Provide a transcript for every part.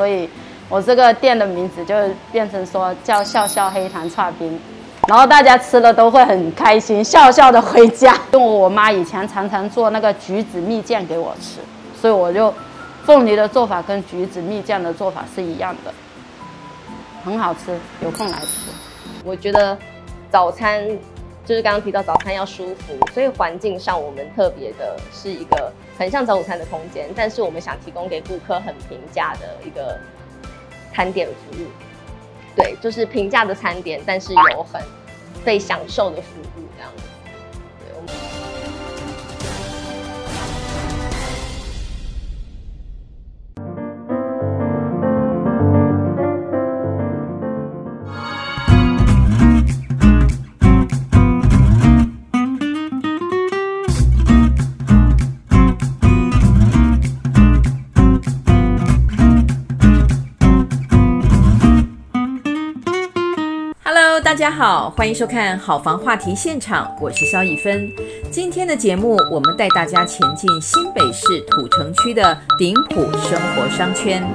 所以我这个店的名字就变成说叫笑笑黑糖剉冰，然后大家吃了都会很开心，笑笑的回家。因为我妈以前常常做那个橘子蜜饯给我吃，所以我就凤梨的做法跟橘子蜜饯的做法是一样的，很好吃，有空来吃。我觉得早餐。就是刚刚提到早餐要舒服，所以环境上我们特别的是一个很像早午餐的空间，但是我们想提供给顾客很平价的一个餐点服务。对，就是平价的餐点，但是有很被享受的服务大家好，欢迎收看好房话题现场，我是萧逸芬。今天的节目，我们带大家前进新北市土城区的顶埔生活商圈。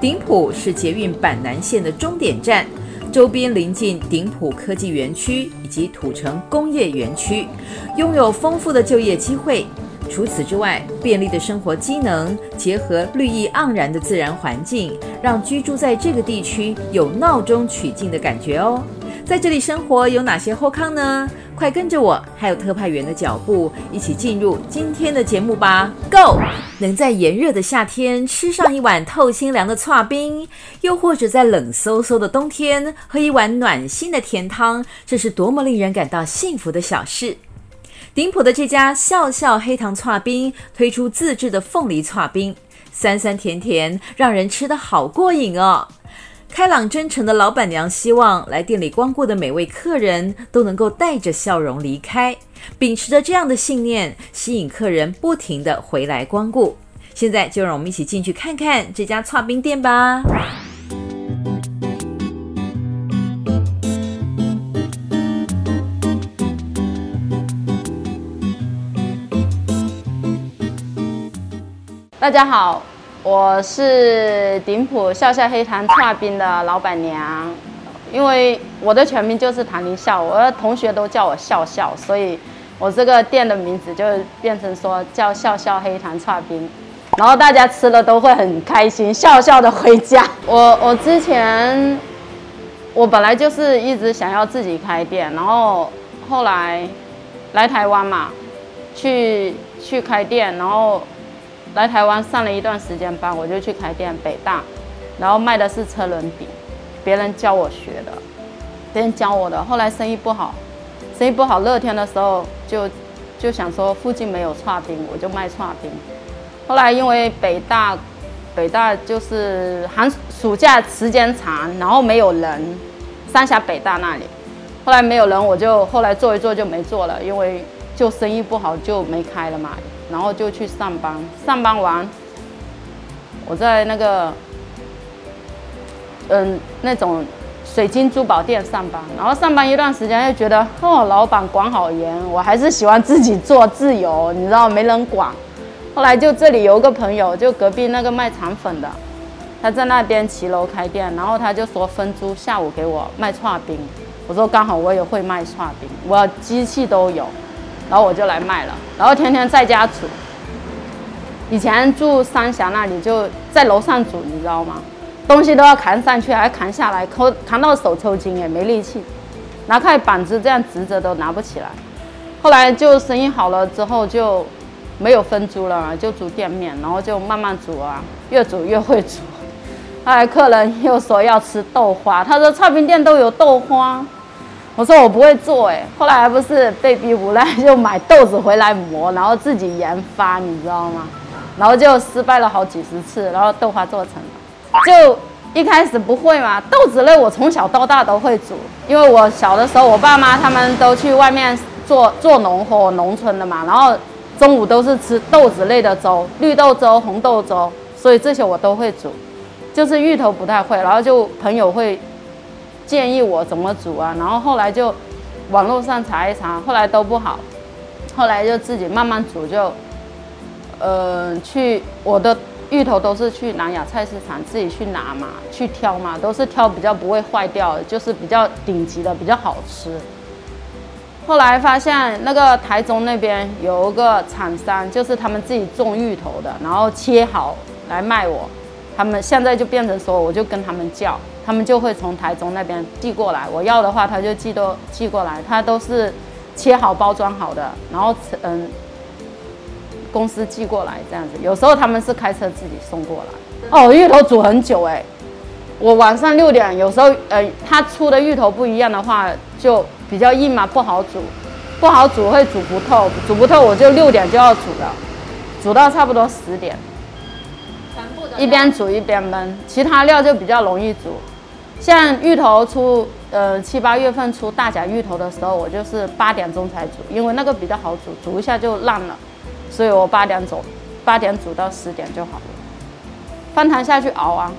顶埔是捷运板南线的终点站，周边临近顶埔科技园区以及土城工业园区，拥有丰富的就业机会。除此之外，便利的生活机能结合绿意盎然的自然环境，让居住在这个地区有闹中取静的感觉哦。在这里生活有哪些后康呢？快跟着我，还有特派员的脚步，一起进入今天的节目吧！Go！能在炎热的夏天吃上一碗透心凉的剉冰，又或者在冷飕飕的冬天喝一碗暖心的甜汤，这是多么令人感到幸福的小事。顶埔的这家笑笑黑糖剉冰推出自制的凤梨剉冰，酸酸甜甜，让人吃得好过瘾哦。开朗真诚的老板娘希望来店里光顾的每位客人都能够带着笑容离开，秉持着这样的信念，吸引客人不停的回来光顾。现在就让我们一起进去看看这家剉冰店吧。大家好。我是顶埔笑笑黑糖剉冰的老板娘，因为我的全名就是唐林笑，我的同学都叫我笑笑，所以我这个店的名字就变成说叫笑笑黑糖剉冰，然后大家吃了都会很开心，笑笑的回家。我我之前我本来就是一直想要自己开店，然后后来来台湾嘛，去去开店，然后。来台湾上了一段时间班，我就去开店北大，然后卖的是车轮饼，别人教我学的，别人教我的。后来生意不好，生意不好，热天的时候就就想说附近没有剉冰，我就卖剉冰。后来因为北大，北大就是寒暑假时间长，然后没有人，三峡北大那里，后来没有人，我就后来做一做就没做了，因为就生意不好就没开了嘛。然后就去上班，上班完，我在那个，嗯，那种水晶珠宝店上班。然后上班一段时间，又觉得哦，老板管好严，我还是喜欢自己做，自由，你知道，没人管。后来就这里有个朋友，就隔壁那个卖肠粉的，他在那边骑楼开店，然后他就说分租下午给我卖串冰。我说刚好我也会卖串冰，我机器都有。然后我就来卖了，然后天天在家煮。以前住三峡那里，就在楼上煮，你知道吗？东西都要扛上去，还扛下来，扛扛到手抽筋也没力气。拿块板子这样直着都拿不起来。后来就生意好了之后就没有分租了，就煮店面，然后就慢慢煮啊，越煮越会煮。后来客人又说要吃豆花，他说剉冰店都有豆花。我说我不会做哎，后来还不是被逼 无奈，就买豆子回来磨，然后自己研发，你知道吗？然后就失败了好几十次，然后豆花做成了。就一开始不会嘛，豆子类我从小到大都会煮，因为我小的时候我爸妈他们都去外面做做农活，农村的嘛，然后中午都是吃豆子类的粥，绿豆粥、红豆粥，所以这些我都会煮，就是芋头不太会，然后就朋友会。建议我怎么煮啊？然后后来就网络上查一查，后来都不好，后来就自己慢慢煮就，呃去我的芋头都是去南亚菜市场自己去拿嘛，去挑嘛，都是挑比较不会坏掉的，就是比较顶级的，比较好吃。后来发现那个台中那边有一个厂商，就是他们自己种芋头的，然后切好来卖我。他们现在就变成说，我就跟他们叫，他们就会从台中那边寄过来。我要的话，他就寄都寄过来，他都是切好包装好的，然后嗯。公司寄过来这样子，有时候他们是开车自己送过来。哦，芋头煮很久哎，我晚上六点，有时候呃，他出的芋头不一样的话，就比较硬嘛，不好煮，不好煮会煮不透，煮不透我就六点就要煮了，煮到差不多十点，全部的一边煮一边焖，其他料就比较容易煮。像芋头出呃七八月份出大甲芋头的时候，我就是八点钟才煮，因为那个比较好煮，煮一下就烂了。所以我八点走，八点煮到十点就好了。放糖下去熬啊，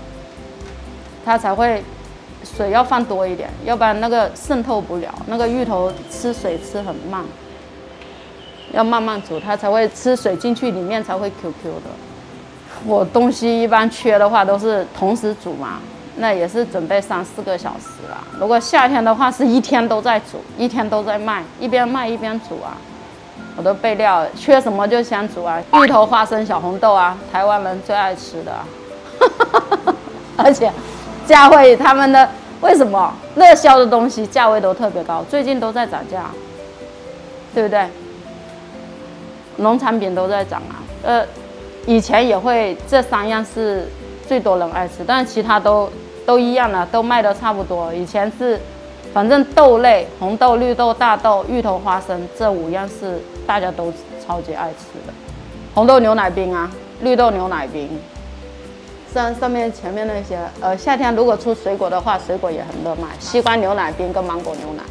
它才会水要放多一点，要不然那个渗透不了。那个芋头吃水吃很慢，要慢慢煮，它才会吃水进去里面才会 Q Q 的。我东西一般缺的话都是同时煮嘛，那也是准备三四个小时啦。如果夏天的话是一天都在煮，一天都在卖，一边卖一边煮啊。我都备料，缺什么就先煮啊，芋头、花生、小红豆啊，台湾人最爱吃的，啊，而且价位他们的为什么热销的东西价位都特别高，最近都在涨价，对不对？农产品都在涨啊，呃，以前也会这三样是最多人爱吃，但是其他都都一样了，都卖的差不多。以前是。反正豆类，红豆、绿豆、大豆、芋头、花生这五样是大家都超级爱吃的。红豆牛奶冰啊，绿豆牛奶冰，上上面前面那些，呃，夏天如果出水果的话，水果也很热卖，西瓜牛奶冰跟芒果牛奶。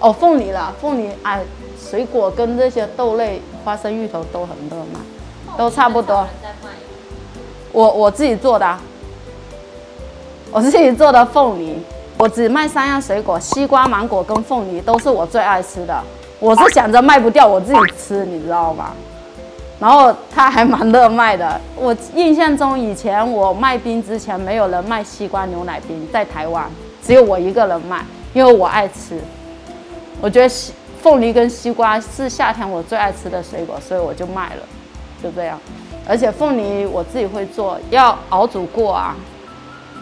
哦，凤梨了，凤梨啊，水果跟这些豆类，花生、芋头都很热卖，都差不多。我我自己做的，我自己做的凤梨。我只卖三样水果，西瓜、芒果跟凤梨都是我最爱吃的。我是想着卖不掉，我自己吃，你知道吗？然后它还蛮热卖的。我印象中以前我卖冰之前，没有人卖西瓜牛奶冰，在台湾只有我一个人卖，因为我爱吃。我觉得西凤梨跟西瓜是夏天我最爱吃的水果，所以我就卖了，就这样。而且凤梨我自己会做，要熬煮过啊。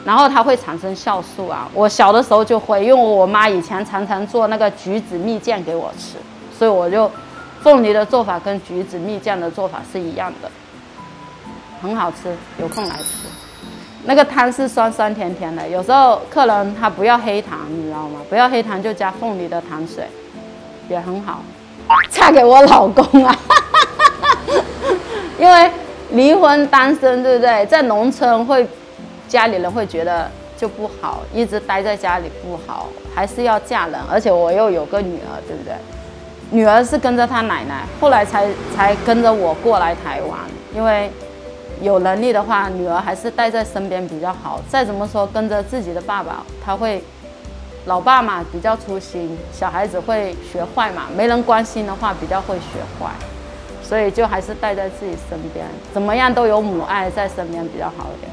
然后它会产生酵素啊！我小的时候就会，因为我妈以前常常做那个橘子蜜饯给我吃，所以我就凤梨的做法跟橘子蜜饯的做法是一样的，很好吃，有空来吃。那个汤是酸酸甜甜的，有时候客人他不要黑糖，你知道吗？不要黑糖就加凤梨的糖水，也很好。嫁给我老公啊，因为离婚单身，对不对？在农村会。家里人会觉得就不好，一直待在家里不好，还是要嫁人。而且我又有个女儿，对不对？女儿是跟着她奶奶，后来才才跟着我过来台湾。因为有能力的话，女儿还是带在身边比较好。再怎么说，跟着自己的爸爸，他会老爸嘛比较粗心，小孩子会学坏嘛，没人关心的话比较会学坏，所以就还是带在自己身边，怎么样都有母爱在身边比较好一点。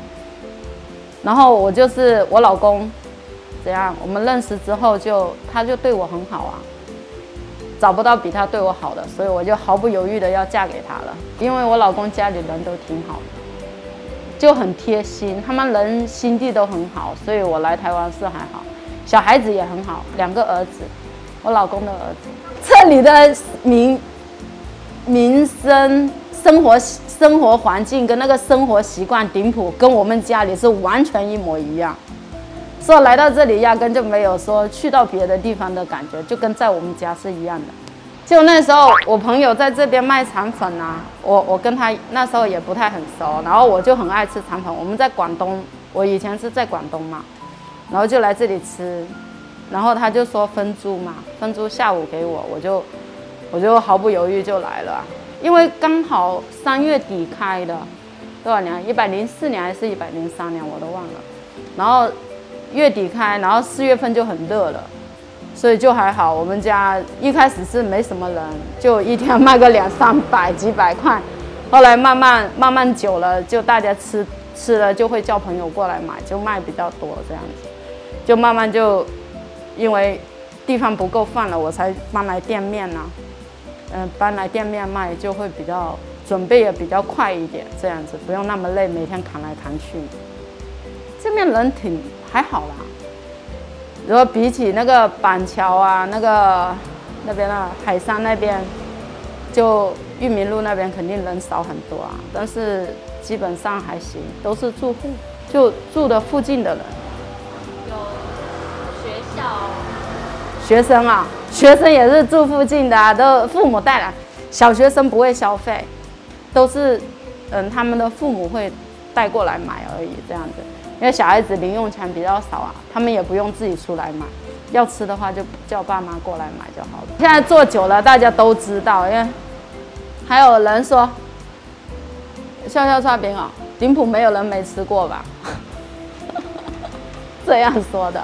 然后我就是我老公，怎样？我们认识之后就他就对我很好啊，找不到比他对我好的，所以我就毫不犹豫的要嫁给他了。因为我老公家里人都挺好的，就很贴心，他们人心地都很好，所以我来台湾是还好，小孩子也很好，两个儿子，我老公的儿子。这里的民民生生活。生活环境跟那个生活习惯，顶普跟我们家里是完全一模一样，所来到这里压根就没有说去到别的地方的感觉，就跟在我们家是一样的。就那时候我朋友在这边卖肠粉啊，我我跟他那时候也不太很熟，然后我就很爱吃肠粉。我们在广东，我以前是在广东嘛，然后就来这里吃，然后他就说分租嘛，分租下午给我，我就我就毫不犹豫就来了。因为刚好三月底开的，多少年？一百零四年还是一百零三年？我都忘了。然后月底开，然后四月份就很热了，所以就还好。我们家一开始是没什么人，就一天卖个两三百、几百块。后来慢慢慢慢久了，就大家吃吃了就会叫朋友过来买，就卖比较多这样子，就慢慢就因为地方不够放了，我才搬来店面呐、啊。嗯、搬来店面卖就会比较准备也比较快一点，这样子不用那么累，每天扛来扛去。这边人挺还好啦，如果比起那个板桥啊，那个那边啊，海山那边，就裕民路那边肯定人少很多啊，但是基本上还行，都是住户，就住的附近的人。有学校。学生啊。学生也是住附近的啊，都父母带来。小学生不会消费，都是嗯他们的父母会带过来买而已，这样子。因为小孩子零用钱比较少啊，他们也不用自己出来买，要吃的话就叫爸妈过来买就好了。现在做久了，大家都知道，因为还有人说笑笑刷饼啊，顶普没有人没吃过吧？这样说的。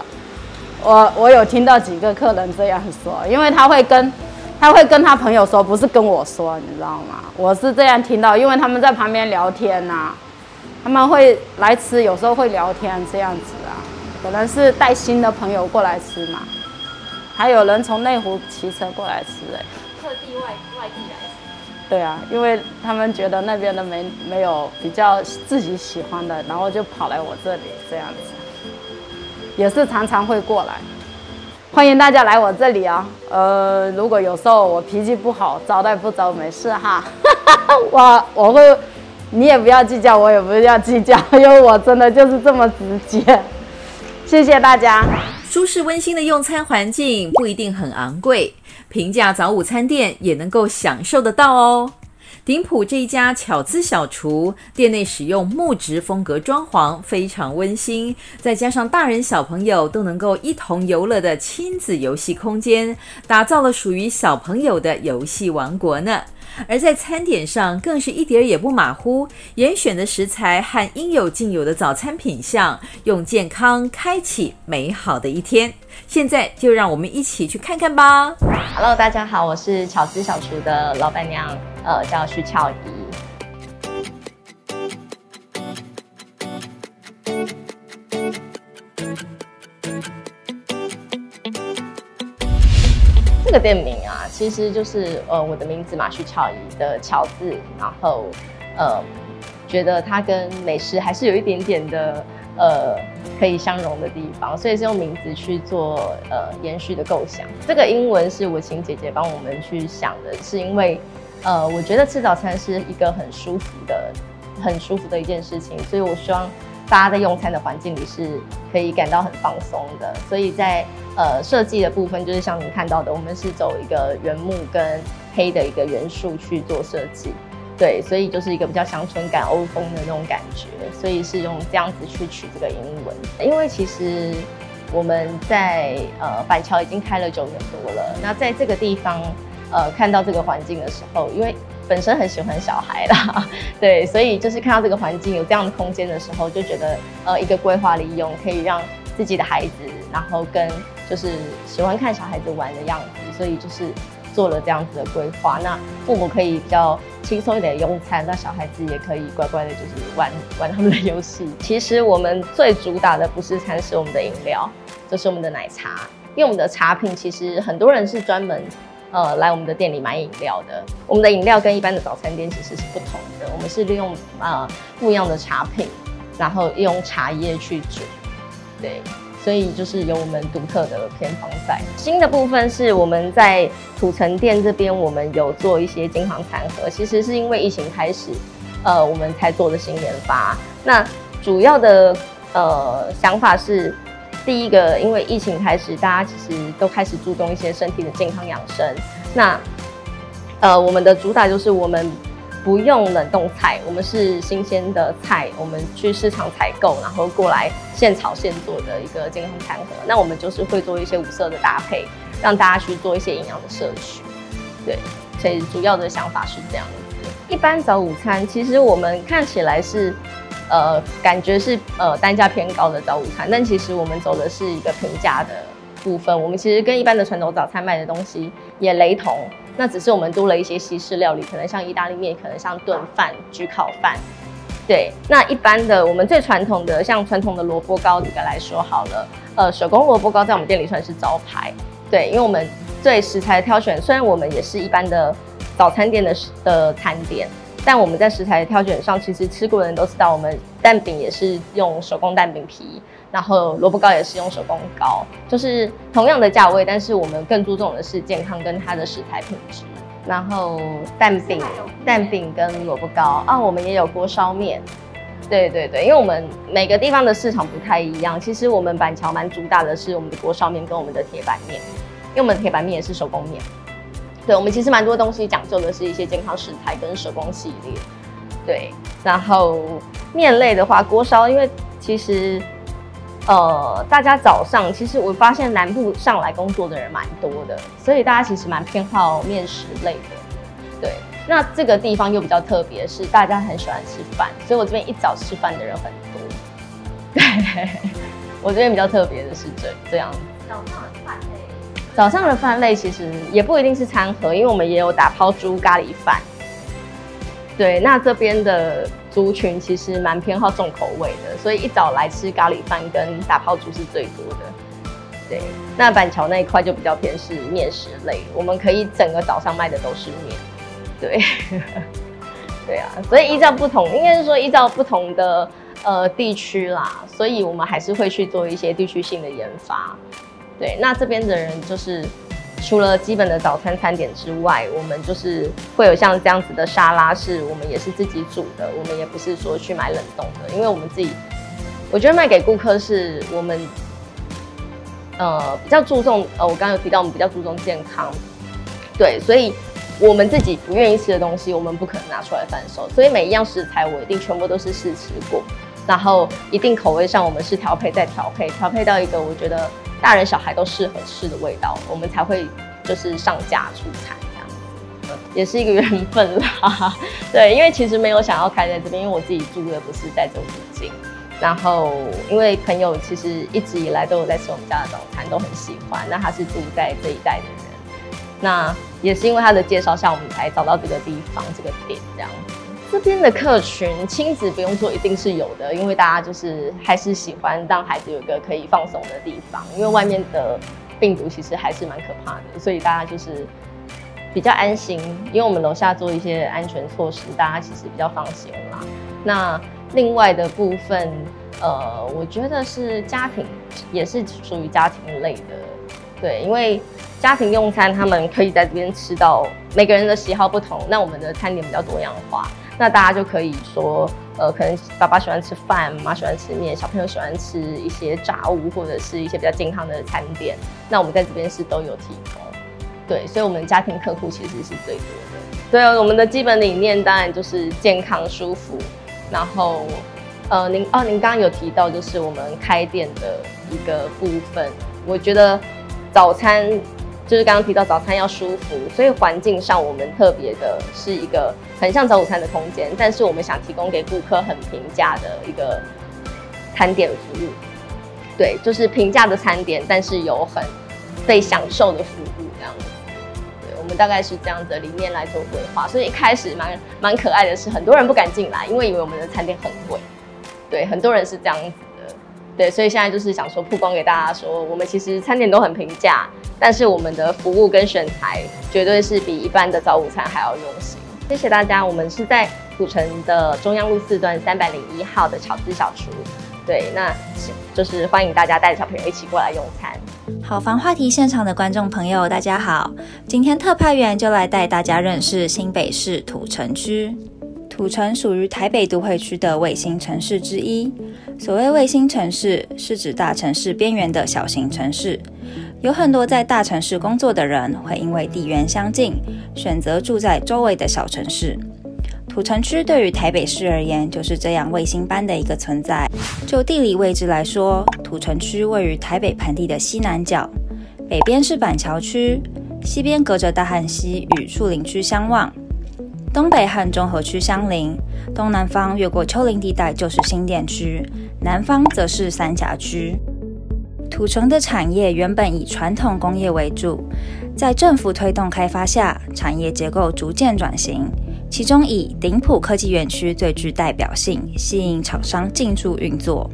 我我有听到几个客人这样说，因为他会跟，他会跟他朋友说，不是跟我说，你知道吗？我是这样听到，因为他们在旁边聊天呐、他们会来吃，有时候会聊天这样子啊，可能是带新的朋友过来吃嘛，还有人从内湖骑车过来吃、欸，哎，特地外外地来吃，对啊，因为他们觉得那边的没没有比较自己喜欢的，然后就跑来我这里这样子。也是常常会过来，欢迎大家来我这里啊。呃，如果有时候我脾气不好，招待不周，没事哈。我我会，你也不要计较，我也不要计较，因为我真的就是这么直接。谢谢大家。舒适温馨的用餐环境不一定很昂贵，平价早午餐店也能够享受得到哦。顶普这一家巧姿小厨，店内使用木质风格装潢，非常温馨，再加上大人小朋友都能够一同游乐的亲子游戏空间，打造了属于小朋友的游戏王国呢。而在餐点上，更是一点儿也不马虎，严选的食材和应有尽有的早餐品相，用健康开启美好的一天。现在就让我们一起去看看吧。Hello，大家好，我是巧思小厨的老板娘，呃，叫徐巧仪。这个店名啊，其实就是呃我的名字嘛，徐巧怡的巧字，然后呃觉得它跟美食还是有一点点的呃可以相融的地方，所以是用名字去做呃延续的构想。这个英文是我请姐姐帮我们去想的，是因为呃我觉得吃早餐是一个很舒服的、很舒服的一件事情，所以我希望。大家在用餐的环境里是可以感到很放松的，所以在呃设计的部分，就是像您看到的，我们是走一个原木跟黑的一个元素去做设计，对，所以就是一个比较乡村感、欧风的那种感觉，所以是用这样子去取这个英文。因为其实我们在呃板桥已经开了九年多了，那在这个地方呃看到这个环境的时候，因为本身很喜欢小孩啦，对，所以就是看到这个环境有这样的空间的时候，就觉得呃一个规划利用可以让自己的孩子，然后跟就是喜欢看小孩子玩的样子，所以就是做了这样子的规划。那父母可以比较轻松一点用餐，那小孩子也可以乖乖的，就是玩玩他们的游戏。其实我们最主打的不是餐，是我们的饮料，就是我们的奶茶，因为我们的茶品其实很多人是专门。呃，来我们的店里买饮料的，我们的饮料跟一般的早餐店其实是不同的。我们是利用呃不一样的茶品，然后用茶叶去煮，对，所以就是有我们独特的偏方在。新的部分是我们在土城店这边，我们有做一些金黄餐盒，其实是因为疫情开始，呃，我们才做的新研发。那主要的呃想法是。第一个，因为疫情开始，大家其实都开始注重一些身体的健康养生。那，呃，我们的主打就是我们不用冷冻菜，我们是新鲜的菜，我们去市场采购，然后过来现炒现做的一个健康餐盒。那我们就是会做一些五色的搭配，让大家去做一些营养的摄取。对，所以主要的想法是这样子。一般早午餐，其实我们看起来是。呃，感觉是呃单价偏高的早午餐，但其实我们走的是一个平价的部分。我们其实跟一般的传统早餐卖的东西也雷同。那只是我们多了一些西式料理，可能像意大利面，可能像炖饭、焗烤饭。对，那一般的我们最传统的，像传统的萝卜糕，这个来说好了，呃，手工萝卜糕在我们店里算是招牌。对，因为我们对食材的挑选，虽然我们也是一般的早餐店的的餐点，但我们在食材的挑选上，其实吃过的人都知道，我们蛋饼也是用手工蛋饼皮，然后萝卜糕也是用手工糕，就是同样的价位，但是我们更注重的是健康跟它的食材品质。然后蛋饼、蛋饼跟萝卜糕啊，我们也有锅烧面。对对对，因为我们每个地方的市场不太一样。其实我们板桥蛮主打的是我们的锅烧面跟我们的铁板面，因为我们的铁板面也是手工面。对，我们其实蛮多东西讲究的是一些健康食材跟手工系列。对，然后面类的话，锅烧，因为其实呃大家早上其实我发现南部上来工作的人蛮多的，所以大家其实蛮偏好面食类的。对。那这个地方又比较特别，是大家很喜欢吃饭，所以我这边一早吃饭的人很多。对，我这边比较特别的是这这样。早上的饭类，早上的饭类其实也不一定是餐盒，因为我们也有打抛猪咖喱饭。对，那这边的族群其实蛮偏好重口味的，所以一早来吃咖喱饭跟打抛猪是最多的。对，那板桥那一块就比较偏是面食类，我们可以整个早上卖的都是面。对，对啊，所以依照不同，应该是说依照不同的呃地区啦，所以我们还是会去做一些地区性的研发。对，那这边的人就是除了基本的早餐餐点之外，我们就是会有像这样子的沙拉，是我们也是自己煮的，我们也不是说去买冷冻的，因为我们自己，我觉得卖给顾客是我们呃比较注重，呃我刚刚有提到我们比较注重健康，对，所以。我们自己不愿意吃的东西，我们不可能拿出来贩售，所以每一样食材我一定全部都是试吃过，然后一定口味上我们是调配再调配，调配到一个我觉得大人小孩都适合吃的味道，我们才会就是上架出餐这样子，也是一个缘分啦。对，因为其实没有想要开在这边，因为我自己住的不是在这附近，然后因为朋友其实一直以来都有在吃我们家的早餐，都很喜欢，那他是住在这一带的人。那也是因为他的介绍下，我们才找到这个地方、这个点这样子。这边的客群亲子不用说，一定是有的，因为大家就是还是喜欢让孩子有一个可以放松的地方，因为外面的病毒其实还是蛮可怕的，所以大家就是比较安心，因为我们楼下做一些安全措施，大家其实比较放心啦。那另外的部分，呃，我觉得是家庭，也是属于家庭类的，对，因为。家庭用餐，他们可以在这边吃到每个人的喜好不同。那我们的餐点比较多样化，那大家就可以说，呃，可能爸爸喜欢吃饭，妈喜欢吃面，小朋友喜欢吃一些炸物或者是一些比较健康的餐点。那我们在这边是都有提供，对，所以我们家庭客户其实是最多的。对，我们的基本理念当然就是健康舒服。然后，呃，您哦，您刚刚有提到就是我们开店的一个部分，我觉得早餐。就是刚刚提到早餐要舒服，所以环境上我们特别的是一个很像早午餐的空间，但是我们想提供给顾客很平价的一个餐点服务。对，就是平价的餐点，但是有很被享受的服务这样子。对，我们大概是这样子的理念来做规划，所以一开始蛮蛮可爱的是，很多人不敢进来，因为以为我们的餐点很贵。对，很多人是这样子。对，所以现在就是想说曝光给大家说，我们其实餐点都很平价，但是我们的服务跟选材绝对是比一般的早午餐还要用心。谢谢大家，我们是在土城的中央路四段三百零一号的巧思小厨。对，那就是欢迎大家带着小朋友一起过来用餐。好房话题现场的观众朋友，大家好，今天特派员就来带大家认识新北市土城区。土城属于台北都会区的卫星城市之一。所谓卫星城市，是指大城市边缘的小型城市。有很多在大城市工作的人，会因为地缘相近，选择住在周围的小城市。土城区对于台北市而言，就是这样卫星般的一个存在。就地理位置来说，土城区位于台北盆地的西南角，北边是板桥区，西边隔着大汉溪与树林区相望。东北和中和区相邻，东南方越过丘陵地带就是新店区，南方则是三峡区。土城的产业原本以传统工业为主，在政府推动开发下，产业结构逐渐转型，其中以鼎普科技园区最具代表性，吸引厂商进驻运作。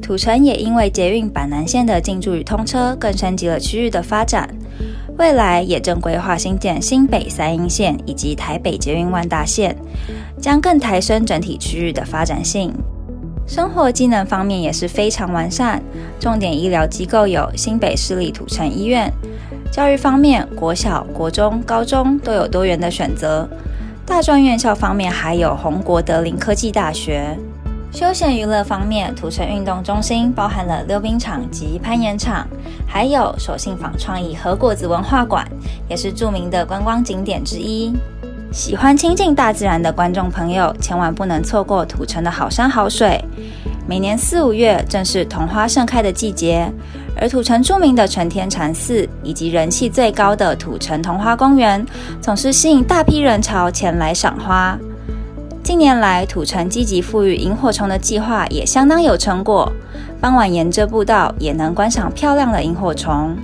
土城也因为捷运板南线的进驻与通车，更升级了区域的发展。未来也正规划新建新北三莺线以及台北捷运万大线，将更抬升整体区域的发展性。生活机能方面也是非常完善，重点医疗机构有新北市立土城医院。教育方面，国小、国中、高中都有多元的选择。大专院校方面，还有红国德林科技大学。休闲娱乐方面，土城运动中心包含了溜冰场及攀岩场，还有手信坊创意和果子文化馆，也是著名的观光景点之一。喜欢亲近大自然的观众朋友，千万不能错过土城的好山好水。每年四五月正是桐花盛开的季节，而土城著名的承天禅寺以及人气最高的土城桐花公园，总是吸引大批人潮前来赏花。近年来，土城积极复育萤火虫的计划也相当有成果。傍晚沿着步道也能观赏漂亮的萤火虫。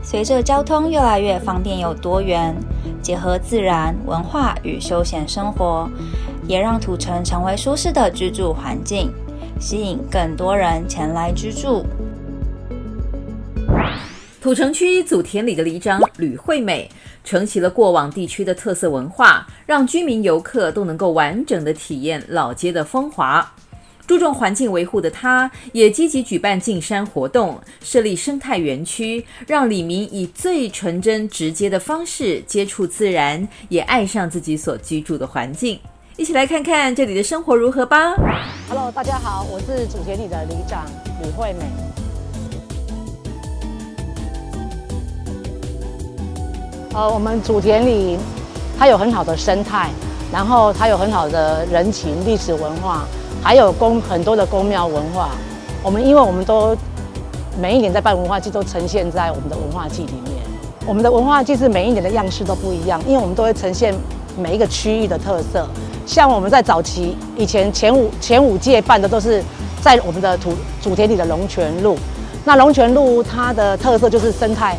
随着交通越来越方便又多元，结合自然、文化与休闲生活，也让土城成为舒适的居住环境，吸引更多人前来居住。土城区祖田里的里长吕惠美承袭了过往地区的特色文化，让居民游客都能够完整的体验老街的风华。注重环境维护的他，也积极举办进山活动，设立生态园区，让里民以最纯真直接的方式接触自然，也爱上自己所居住的环境。一起来看看这里的生活如何吧。Hello，大家好，我是祖田里的里长吕惠美。呃，我们祖田里，它有很好的生态，然后它有很好的人情、历史文化，还有宫很多的宫庙文化。我们因为我们都每一年在办文化祭，都呈现在我们的文化祭里面。我们的文化祭是每一年的样式都不一样，因为我们都会呈现每一个区域的特色。像我们在早期以前前五前五届办的都是在我们的土祖田里的龙泉路。那龙泉路它的特色就是生态。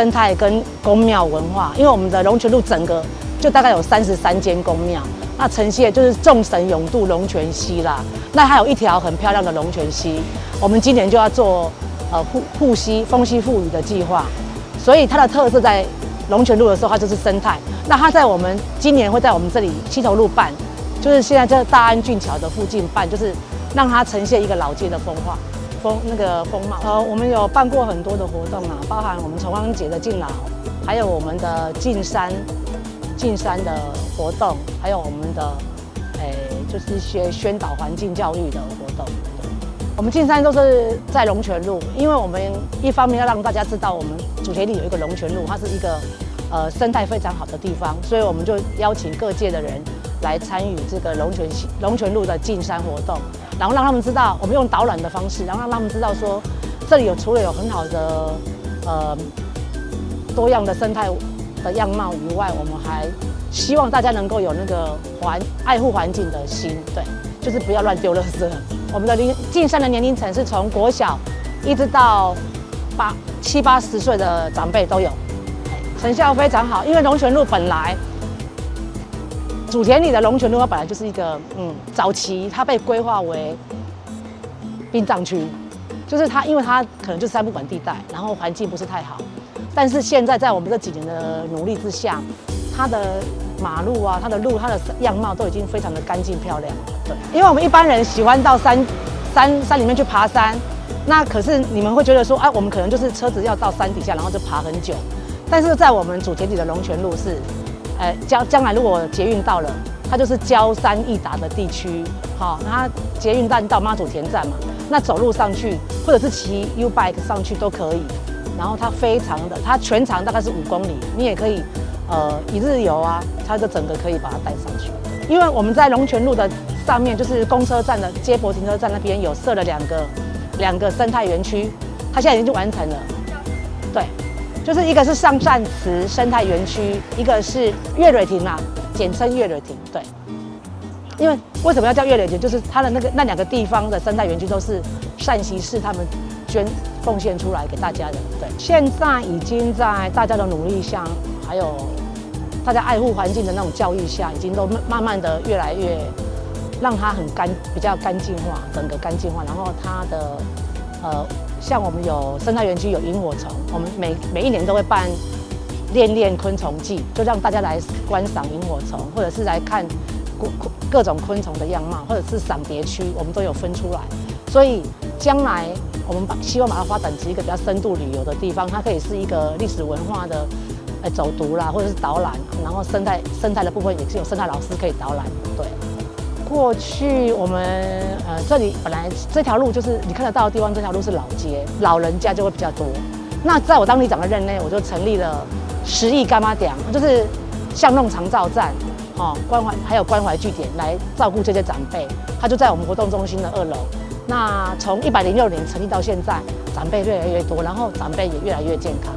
生态跟宫庙文化，因为我们的龙泉路整个就大概有三十三间宫庙，那呈现就是众神永渡龙泉溪啦。那还有一条很漂亮的龙泉溪，我们今年就要做呃护护溪、丰溪护雨的计划，所以它的特色在龙泉路的时候，它就是生态。那它在我们今年会在我们这里七头路办，就是现在在大安俊桥的附近办，就是让它呈现一个老街的风化。风那个风貌，呃，我们有办过很多的活动啊，包含我们重阳节的敬老，还有我们的进山进山的活动，还有我们的，诶，就是一些宣导环境教育的活动。我们进山都是在龙泉路，因为我们一方面要让大家知道我们主田里有一个龙泉路，它是一个呃生态非常好的地方，所以我们就邀请各界的人来参与这个龙泉龙泉路的进山活动。然后让他们知道，我们用导览的方式，然后让他们知道说，这里有除了有很好的呃多样的生态的样貌以外，我们还希望大家能够有那个环爱护环境的心，对，就是不要乱丢垃圾。我们的龄进山的年龄层是从国小一直到八七八十岁的长辈都有，成效非常好，因为龙泉路本来。祖田里的龙泉路，它本来就是一个，嗯，早期它被规划为殡葬区，就是它，因为它可能就是三不管地带，然后环境不是太好。但是现在在我们这几年的努力之下，它的马路啊，它的路，它的样貌都已经非常的干净漂亮。对，因为我们一般人喜欢到山山山里面去爬山，那可是你们会觉得说，哎，我们可能就是车子要到山底下，然后就爬很久。但是在我们祖田里的龙泉路是。呃，将将来如果捷运到了，它就是交山易达的地区，好，那它捷运站到妈祖田站嘛，那走路上去或者是骑 U bike 上去都可以。然后它非常的，它全长大概是五公里，你也可以呃一日游啊，它就整个可以把它带上去。因为我们在龙泉路的上面，就是公车站的接驳停车站那边有设了两个两个生态园区，它现在已经完成了，对。就是一个是上善祠生态园区，一个是月蕊亭啦，简称月蕊亭。对，因为为什么要叫月蕊亭？就是它的那个那两个地方的生态园区都是善习寺他们捐奉献出来给大家的。对，现在已经在大家的努力下，还有大家爱护环境的那种教育下，已经都慢慢的越来越让它很干，比较干净化，整个干净化。然后它的呃，像我们有生态园区有萤火虫，我们每每一年都会办练练昆虫记，就让大家来观赏萤火虫，或者是来看各各种昆虫的样貌，或者是赏蝶区，我们都有分出来。所以将来我们把希望把它发展成一个比较深度旅游的地方，它可以是一个历史文化的呃走读啦，或者是导览，然后生态生态的部分也是有生态老师可以导览。对，过去我们呃这里本来这条路就是你看得到的地方，这条路是老街，老人家就会比较多。那在我当里长的任内，我就成立了十亿干妈点，就是巷弄长照站，哦关怀还有关怀据点来照顾这些长辈，他就在我们活动中心的二楼。那从一百零六年成立到现在，长辈越来越多，然后长辈也越来越健康，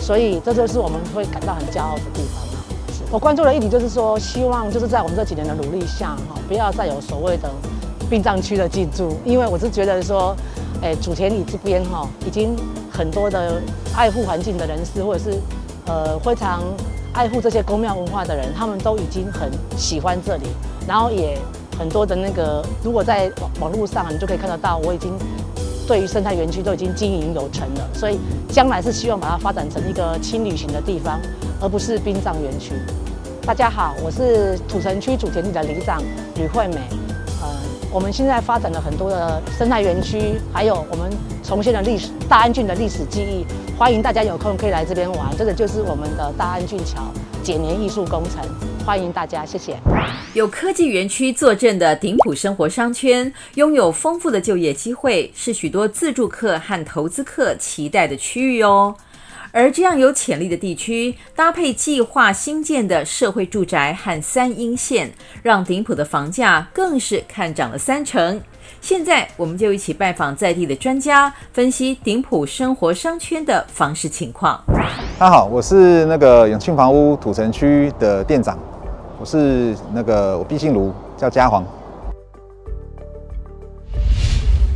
所以这就是我们会感到很骄傲的地方。我关注的议题就是说，希望就是在我们这几年的努力下，哈，不要再有所谓的殡葬区的进驻，因为我是觉得说，哎，主田里这边哈，已经很多的爱护环境的人士，或者是呃非常爱护这些宫庙文化的人，他们都已经很喜欢这里，然后也。很多的那个，如果在网网络上，你就可以看得到，我已经对于生态园区都已经经营有成了，所以将来是希望把它发展成一个轻旅行的地方，而不是殡葬园区。大家好，我是土城区祖田里的里长吕惠美。呃，我们现在发展了很多的生态园区，还有我们重现了历史大安郡的历史记忆，欢迎大家有空可以来这边玩。这个就是我们的大安郡桥剪黏艺术工程。欢迎大家，谢谢。有科技园区坐镇的顶埔生活商圈，拥有丰富的就业机会，是许多自住客和投资客期待的区域哦。而这样有潜力的地区，搭配计划新建的社会住宅和三阴线，让顶埔的房价更是看涨了三成。现在，我们就一起拜访在地的专家，分析顶埔生活商圈的房市情况。大家好，我是那个永庆房屋土城区的店长。我是那个我敝姓卢，叫嘉煌。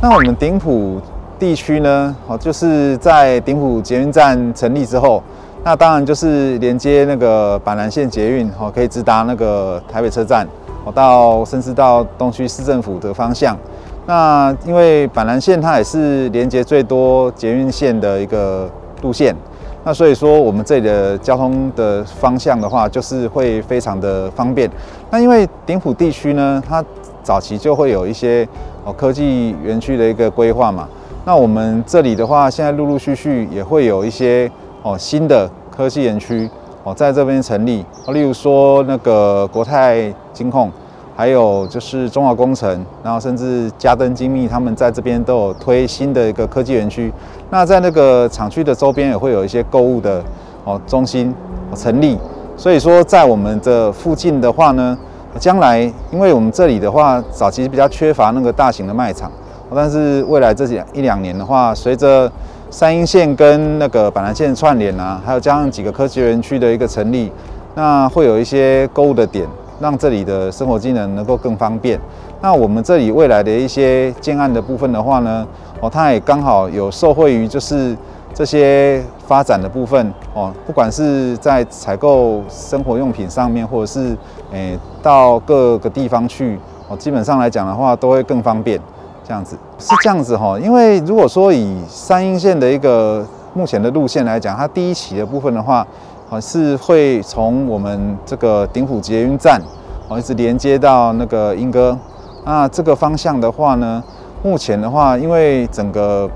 那我们顶埔地区呢，哦，就是在顶埔捷运站成立之后，那当然就是连接那个板南线捷运，哦，可以直达那个台北车站，哦，到甚至到东区市政府的方向。那因为板南线它也是连接最多捷运线的一个路线。那所以说，我们这里的交通的方向的话，就是会非常的方便。那因为顶埔地区呢，它早期就会有一些哦科技园区的一个规划嘛。那我们这里的话，现在陆陆续续也会有一些哦新的科技园区哦在这边成立。例如说那个国泰金控。还有就是中华工程，然后甚至嘉登精密，他们在这边都有推新的一个科技园区。那在那个厂区的周边也会有一些购物的哦中心成立。所以说，在我们的附近的话呢，将来因为我们这里的话，早期比较缺乏那个大型的卖场，但是未来这几一两年的话，随着三莺线跟那个板南线串联啊，还有加上几个科技园区的一个成立，那会有一些购物的点。让这里的生活机能能够更方便。那我们这里未来的一些建案的部分的话呢，哦，它也刚好有受惠于就是这些发展的部分哦，不管是在采购生活用品上面，或者是诶到各个地方去哦，基本上来讲的话都会更方便。这样子是这样子哈，因为如果说以三阴线的一个目前的路线来讲，它第一期的部分的话。哦，是会从我们这个顶埔捷运站，哦，一直连接到那个莺歌。那这个方向的话呢，目前的话，因为整个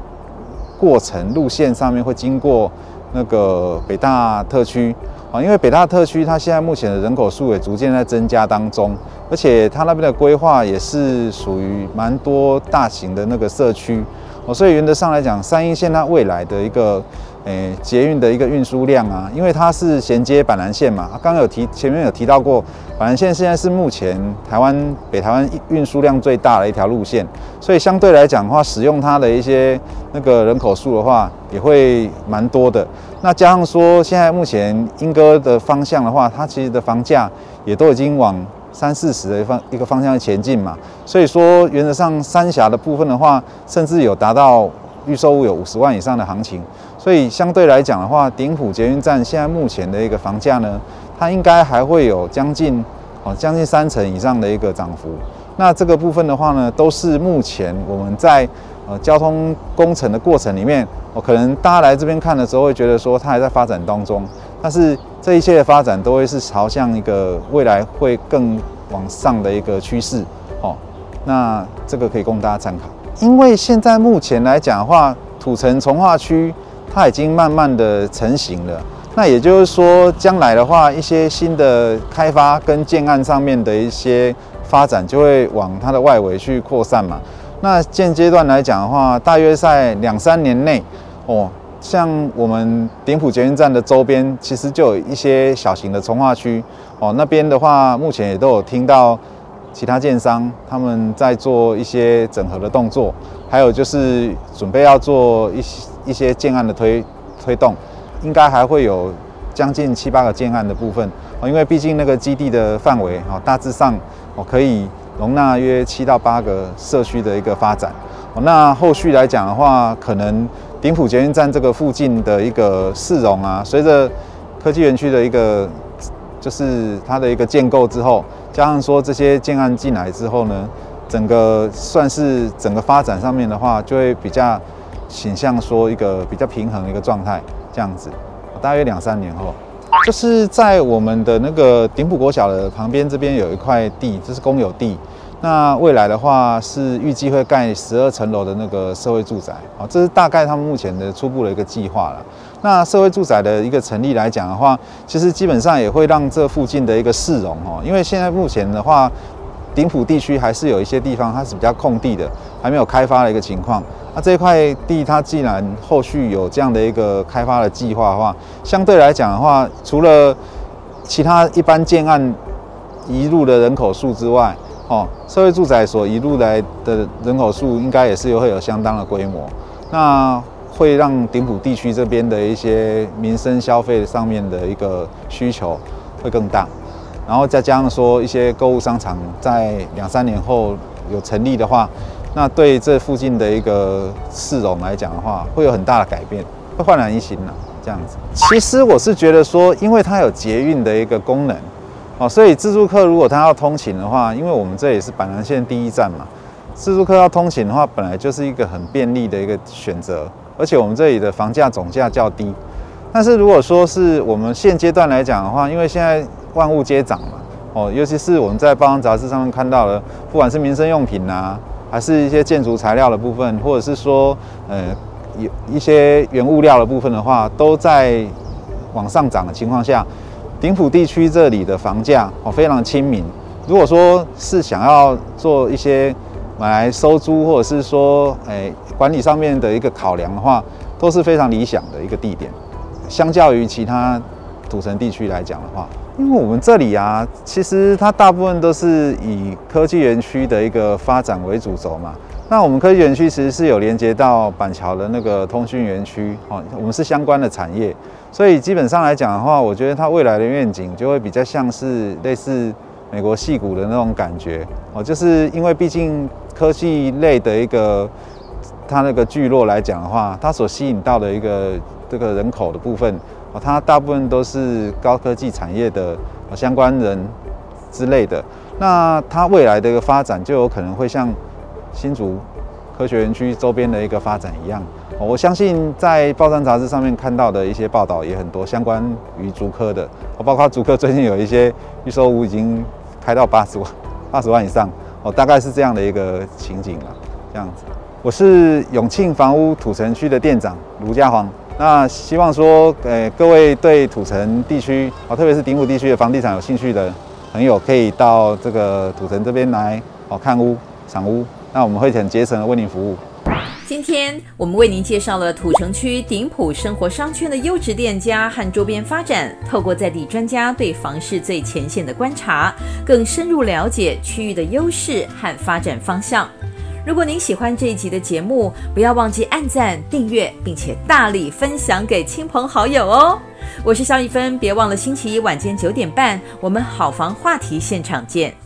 过程路线上面会经过那个北大特区，啊，因为北大特区它现在目前的人口数也逐渐在增加当中，而且它那边的规划也是属于蛮多大型的那个社区，哦，所以原则上来讲，三一线它未来的一个。诶，捷运的一个运输量啊，因为它是衔接板南线嘛，刚刚有提前面有提到过，板南线现在是目前台湾北台湾运输量最大的一条路线，所以相对来讲的话，使用它的一些那个人口数的话，也会蛮多的。那加上说，现在目前莺歌的方向的话，它其实的房价也都已经往三四十的方一个方向前进嘛，所以说原则上三峡的部分的话，甚至有达到。预售屋有五十万以上的行情，所以相对来讲的话，顶埔捷运站现在目前的一个房价呢，它应该还会有将近哦将近三成以上的一个涨幅。那这个部分的话呢，都是目前我们在呃交通工程的过程里面，哦可能大家来这边看的时候会觉得说它还在发展当中，但是这一切的发展都会是朝向一个未来会更往上的一个趋势。哦，那这个可以供大家参考。因为现在目前来讲的话，土城从化区它已经慢慢的成型了。那也就是说，将来的话，一些新的开发跟建案上面的一些发展，就会往它的外围去扩散嘛。那现阶段来讲的话，大约在两三年内，哦，像我们顶埔捷运站的周边，其实就有一些小型的从化区，哦，那边的话，目前也都有听到。其他建商他们在做一些整合的动作，还有就是准备要做一些一些建案的推推动，应该还会有将近七八个建案的部分哦，因为毕竟那个基地的范围哦，大致上哦可以容纳约七到八个社区的一个发展。那后续来讲的话，可能顶埔捷运站这个附近的一个市容啊，随着科技园区的一个就是它的一个建构之后。加上说这些建案进来之后呢，整个算是整个发展上面的话，就会比较倾向说一个比较平衡的一个状态，这样子。大约两三年后，就是在我们的那个鼎埔国小的旁边这边有一块地，这是公有地。那未来的话是预计会盖十二层楼的那个社会住宅，啊，这是大概他们目前的初步的一个计划了。那社会住宅的一个成立来讲的话，其实基本上也会让这附近的一个市容哦，因为现在目前的话，顶埔地区还是有一些地方它是比较空地的，还没有开发的一个情况。那这块地它既然后续有这样的一个开发的计划的话，相对来讲的话，除了其他一般建案移入的人口数之外，哦，社会住宅所一路来的人口数应该也是会有相当的规模。那会让顶埔地区这边的一些民生消费上面的一个需求会更大，然后再加上说一些购物商场在两三年后有成立的话，那对这附近的一个市容来讲的话，会有很大的改变，会焕然一新了。这样子，其实我是觉得说，因为它有捷运的一个功能，哦，所以自住客如果他要通勤的话，因为我们这也是板南线第一站嘛，自住客要通勤的话，本来就是一个很便利的一个选择。而且我们这里的房价总价较低，但是如果说是我们现阶段来讲的话，因为现在万物皆涨嘛，哦，尤其是我们在报章杂志上面看到的，不管是民生用品啊，还是一些建筑材料的部分，或者是说，呃，有一些原物料的部分的话，都在往上涨的情况下，鼎埔地区这里的房价哦非常亲民。如果说是想要做一些买来收租，或者是说，哎。管理上面的一个考量的话，都是非常理想的一个地点。相较于其他土城地区来讲的话，因为我们这里啊，其实它大部分都是以科技园区的一个发展为主轴嘛。那我们科技园区其实是有连接到板桥的那个通讯园区，哦，我们是相关的产业，所以基本上来讲的话，我觉得它未来的愿景就会比较像是类似美国矽谷的那种感觉，哦，就是因为毕竟科技类的一个。它那个聚落来讲的话，它所吸引到的一个这个人口的部分，哦，它大部分都是高科技产业的相关人之类的。那它未来的一个发展，就有可能会像新竹科学园区周边的一个发展一样。我相信在报章杂志上面看到的一些报道也很多，相关于竹科的，包括竹科最近有一些预售屋已经开到八十万、八十万以上，哦，大概是这样的一个情景了，这样子。我是永庆房屋土城区的店长卢家煌。那希望说，呃，各位对土城地区啊，特别是顶埔地区的房地产有兴趣的朋友，可以到这个土城这边来哦看屋、赏屋。那我们会很竭诚的为您服务。今天我们为您介绍了土城区顶普生活商圈的优质店家和周边发展，透过在地专家对房市最前线的观察，更深入了解区域的优势和发展方向。如果您喜欢这一集的节目，不要忘记按赞、订阅，并且大力分享给亲朋好友哦。我是肖一芬，别忘了星期一晚间九点半，我们好房话题现场见。